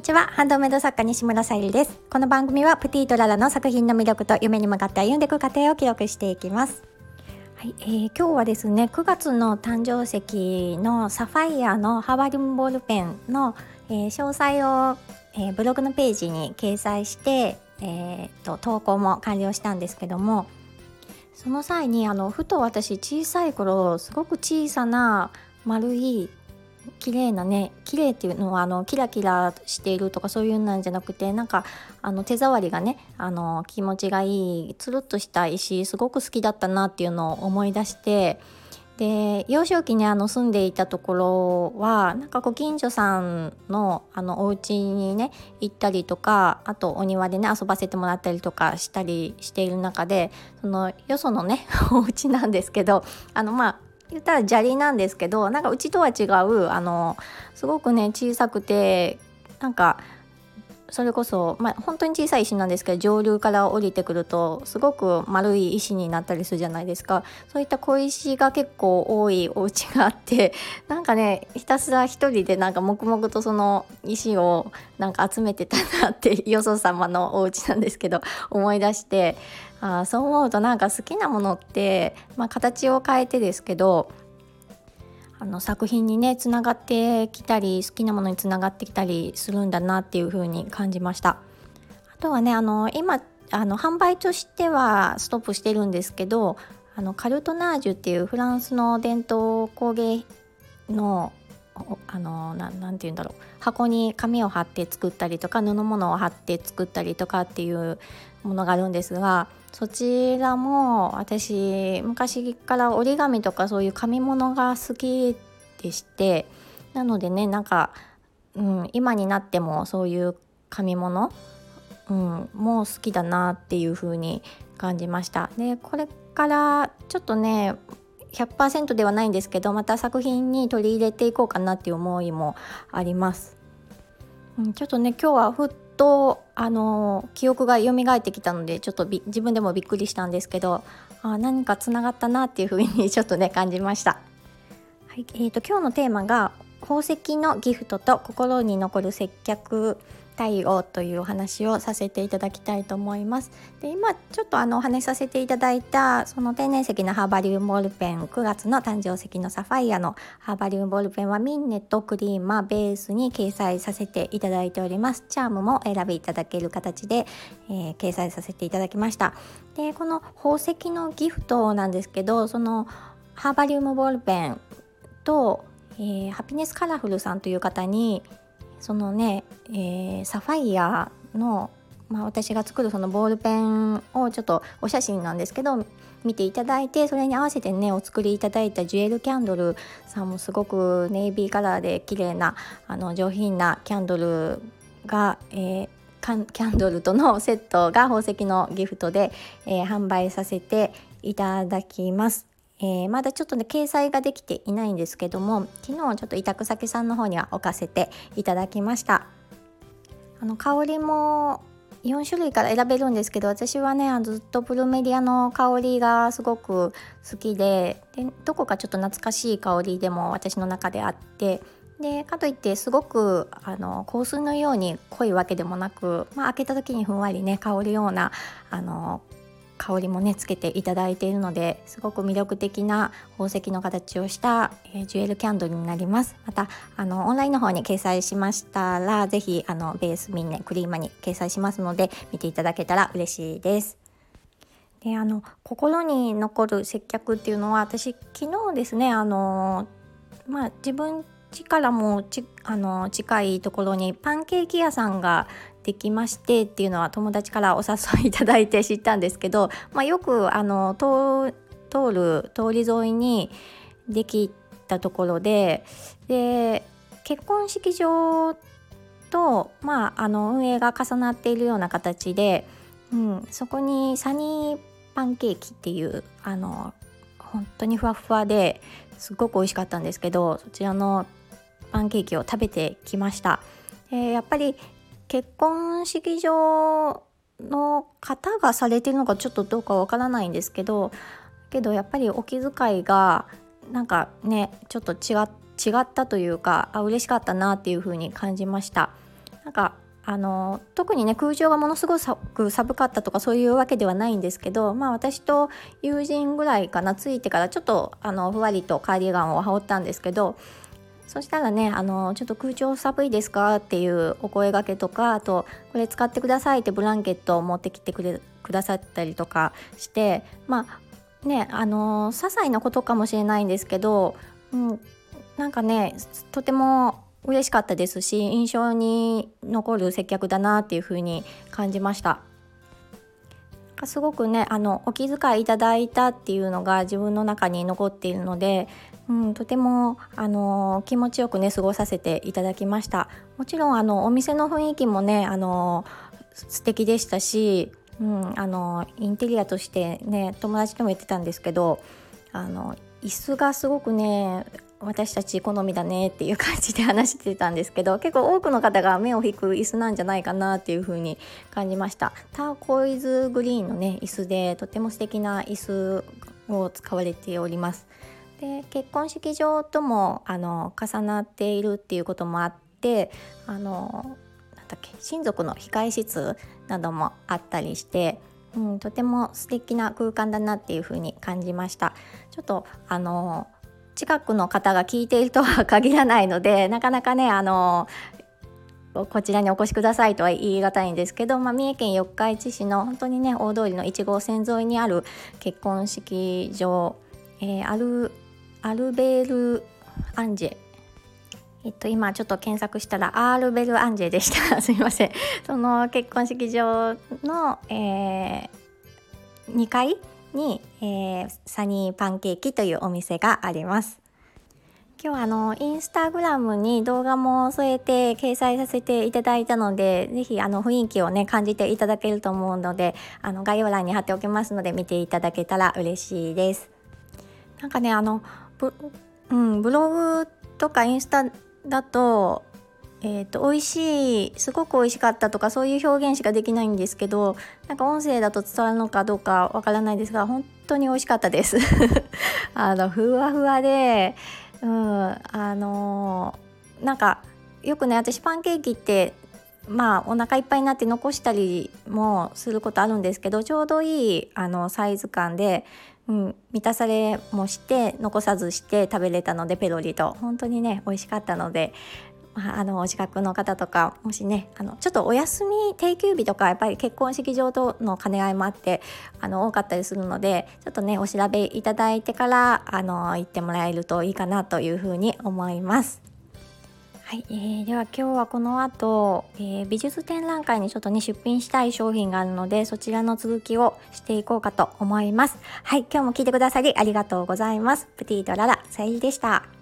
にちは。ハンドメイド作家西村さゆりです。この番組はプティとララの作品の魅力と夢に向かって歩んでいく過程を記録していきます。はい、えー、今日はですね9月の誕生石のサファイアのハワリムボールペンの、えー、詳細を、えー、ブログのページに掲載して、えーと、投稿も完了したんですけどもその際にあのふと私小さい頃すごく小さな丸い綺麗なね綺麗っていうのはあのキラキラしているとかそういうなんじゃなくてなんかあの手触りがねあの気持ちがいいつるっとした石すごく好きだったなっていうのを思い出してで幼少期にあの住んでいたところはなんかご近所さんのあのお家にね行ったりとかあとお庭でね遊ばせてもらったりとかしたりしている中でそのよそのね お家なんですけどあのまあ言ったら砂利なんですけどなんかうちとは違うあのすごくね小さくてなんかそれこそ、まあ、本当に小さい石なんですけど上流から降りてくるとすごく丸い石になったりするじゃないですか。そういった小石が結構多いお家があって なんかねひたすら一人でなんか黙々とその石をなんか集めてたなって よそ様のお家なんですけど思い出してあそう思うとなんか好きなものって、まあ、形を変えてですけどあの作品にねつながってきたり好きなものにつながってきたりするんだなっていう風に感じました。あとはねあの今あの販売としてはストップしてるんですけどあのカルトナージュっていうフランスの伝統工芸のあのななんて言うんだろう箱に紙を貼って作ったりとか布物を貼って作ったりとかっていうものがあるんですがそちらも私昔から折り紙とかそういう紙物が好きでしてなのでねなんか、うん、今になってもそういう紙物、うん、も好きだなっていう風に感じました。でこれからちょっとね100%ではないんですけどまた作品に取り入れていこうかなっていう思いもあります。うん、ちょっとね今日はふっとあの記憶が蘇ってきたのでちょっと自分でもびっくりしたんですけどあ何かつながったなっていうふうに ちょっとね感じました。はいえーと、と今日のテーマが宝石のギフトと心に残る接客対応というお話をさせていただきたいと思います。で今ちょっとあのお話しさせていただいたその天然石のハーバリウムボールペン9月の誕生石のサファイアのハーバリウムボールペンはミンネとクリーマベースに掲載させていただいております。チャームも選びいただける形で、えー、掲載させていただきました。でこの宝石のギフトなんですけどそのハーバリウムボールペンと、えー、ハピネスカラフルさんという方にそのね、えー、サファイアの、まあ、私が作るそのボールペンをちょっとお写真なんですけど見ていただいてそれに合わせてねお作りいただいたジュエルキャンドルさんもすごくネイビーカラーで綺麗なあな上品なキャンドルが、えー、キャンドルとのセットが宝石のギフトで、えー、販売させていただきます。えー、まだちょっとね掲載ができていないんですけども昨日ちょっと委託先さんの方には置かせていただきました。あの香りも4種類から選べるんですけど私はねずっとプルメリアの香りがすごく好きででどこかちょっと懐かしい香りでも私の中であってでかといってすごくあの香水のように濃いわけでもなく、まあ、開けた時にふんわりね香るようなあの香りもねつけていただいているのですごく魅力的な宝石の形をした、えー、ジュエルキャンドルになります。またあのオンラインの方に掲載しましたら是非あのベースミンネクリーマに掲載しますので見ていただけたら嬉しいです。であの心に残る接客っていうのは私昨日ですねあのまあ自分家からもちあの近いところにパンケーキ屋さんができましてっていうのは友達からお誘いいただいて知ったんですけど、まあ、よくあの通る通り沿いにできたところでで結婚式場と、まあ、あの運営が重なっているような形で、うん、そこにサニーパンケーキっていうあの本当にふわふわですごく美味しかったんですけどそちらのパンケーキを食べてきました。やっぱり結婚式場の方がされてるのかちょっとどうかわからないんですけどけどやっぱりお気遣いがなんかねちょっと違ったというかあ嬉しかったなっていう風に感じました。なんかあの特にね空調がものすごく寒かったとかそういうわけではないんですけどまあ私と友人ぐらいかなついてからちょっとあのふわりとカーディガンを羽織ったんですけどそしたらねあのちょっと空調寒いですか？っていうお声がけとかあとこれ使ってくださいってブランケットを持ってきてくれくださったりとかしてまあねあの些細なことかもしれないんですけど、うん、なんかねとても嬉しかったですし印象に残る接客だなっていう風に感じました。すごくねあのお気遣いいただいたっていうのが自分の中に残っているので、うん、とてもあの気持ちよくね過ごさせていただきました。もちろんあのお店の雰囲気もねあの素敵でしたし、うん、あのインテリアとしてね友達とも言ってたんですけどあの椅子がすごくね私たち好みだねっていう感じで話してたんですけど結構多くの方が目を引く椅子なんじゃないかなっていう風に感じました。ターコイズグリーンのね椅子でとても素敵な椅子を使われております。で結婚式場ともあの重なっているっていうこともあってあのなんだっけ親族の控え室などもあったりしてうん、とても素敵な空間だなっていう風に感じました。ちょっとあの近くの方が聞いているとは限らないので なかなかねあのこちらにお越しくださいとは言い難いんですけど、まあ、三重県四日市市の本当にね大通りの1号線沿いにある結婚式場、えー、アルアルベールアンジェ。えっと、今ちょっと検索したらアールベルアンジェでした。すいません。その結婚式場の、えー、2階に、えー、サニーパンケーキというお店があります。今日はあのインスタグラムに動画も添えて掲載させていただいたので是非あの雰囲気をね感じていただけると思うのであの概要欄に貼っておきますので見ていただけたら嬉しいです。なんかねあのブ,、うん、ブログとかインスタだとえーと、美味しいすごく美味しかったとかそういう表現しかできないんですけどなんか音声だと伝わるのかどうかわからないですが本当に美味しかったです。あのふわふわでうんあのー、なんかよくね私パンケーキってまあお腹いっぱいになって残したりもすることあるんですけどちょうどいいあのサイズ感で、うん、満たされもして残さずして食べれたのでペロリと。本当にね美味しかったのでまあ、あのお近くの方とかもしねあのちょっとお休み定休日とかやっぱり結婚式場との兼ね合いもあってあの多かったりするのでちょっとねお調べいただいてからあの行ってもらえるといいかなというふうに思います。はい、えー、では今日はこの後、えー、美術展覧会にちょっとね出品したい商品があるのでそちらの続きをしていこうかと思います。はい、今日も聞いてくださりありがとうございます。プティとララ、さゆりでした。